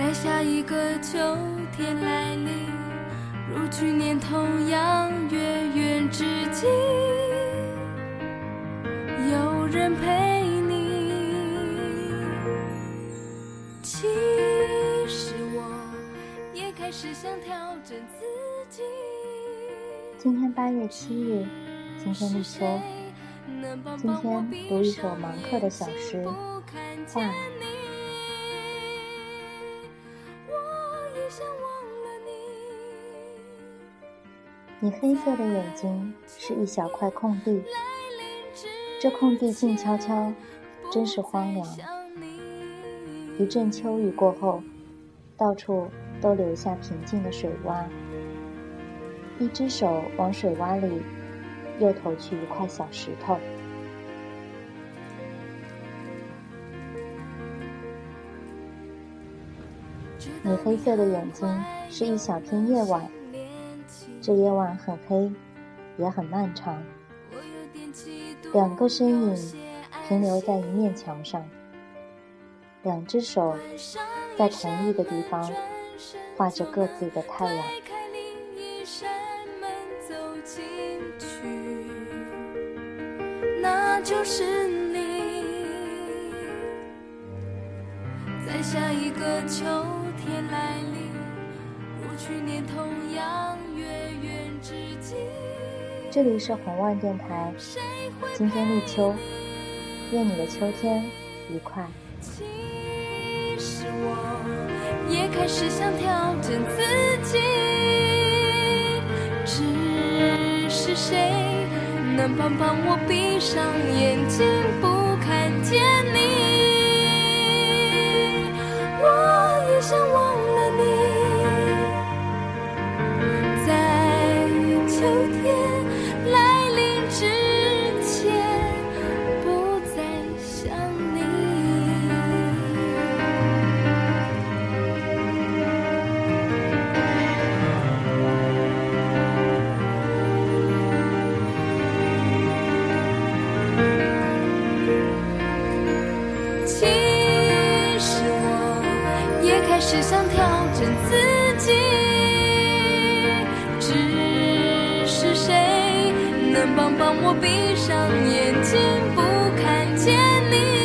在下一个秋天来临，如去年同样月圆之际，有人陪你。其实我也开始想调整自己。今天八月七日，今天立秋。今天读一首芒克的小诗《画》。你黑色的眼睛是一小块空地，这空地静悄悄，真是荒凉。一阵秋雨过后，到处都留下平静的水洼。一只手往水洼里又投去一块小石头。你黑色的眼睛是一小片夜晚。这夜晚很黑，也很漫长。两个身影停留在一面墙上，两只手在同一个地方画着各自的太阳。那就是你，在下一个秋天来临，如去年同样。这里是红万电台，今天立秋，愿你的秋天愉快。其实我也开始想调整自己，只是谁能帮帮我闭上眼睛不看见你？其实我也开始想调整自己只是谁能帮帮我闭上眼睛不看见你？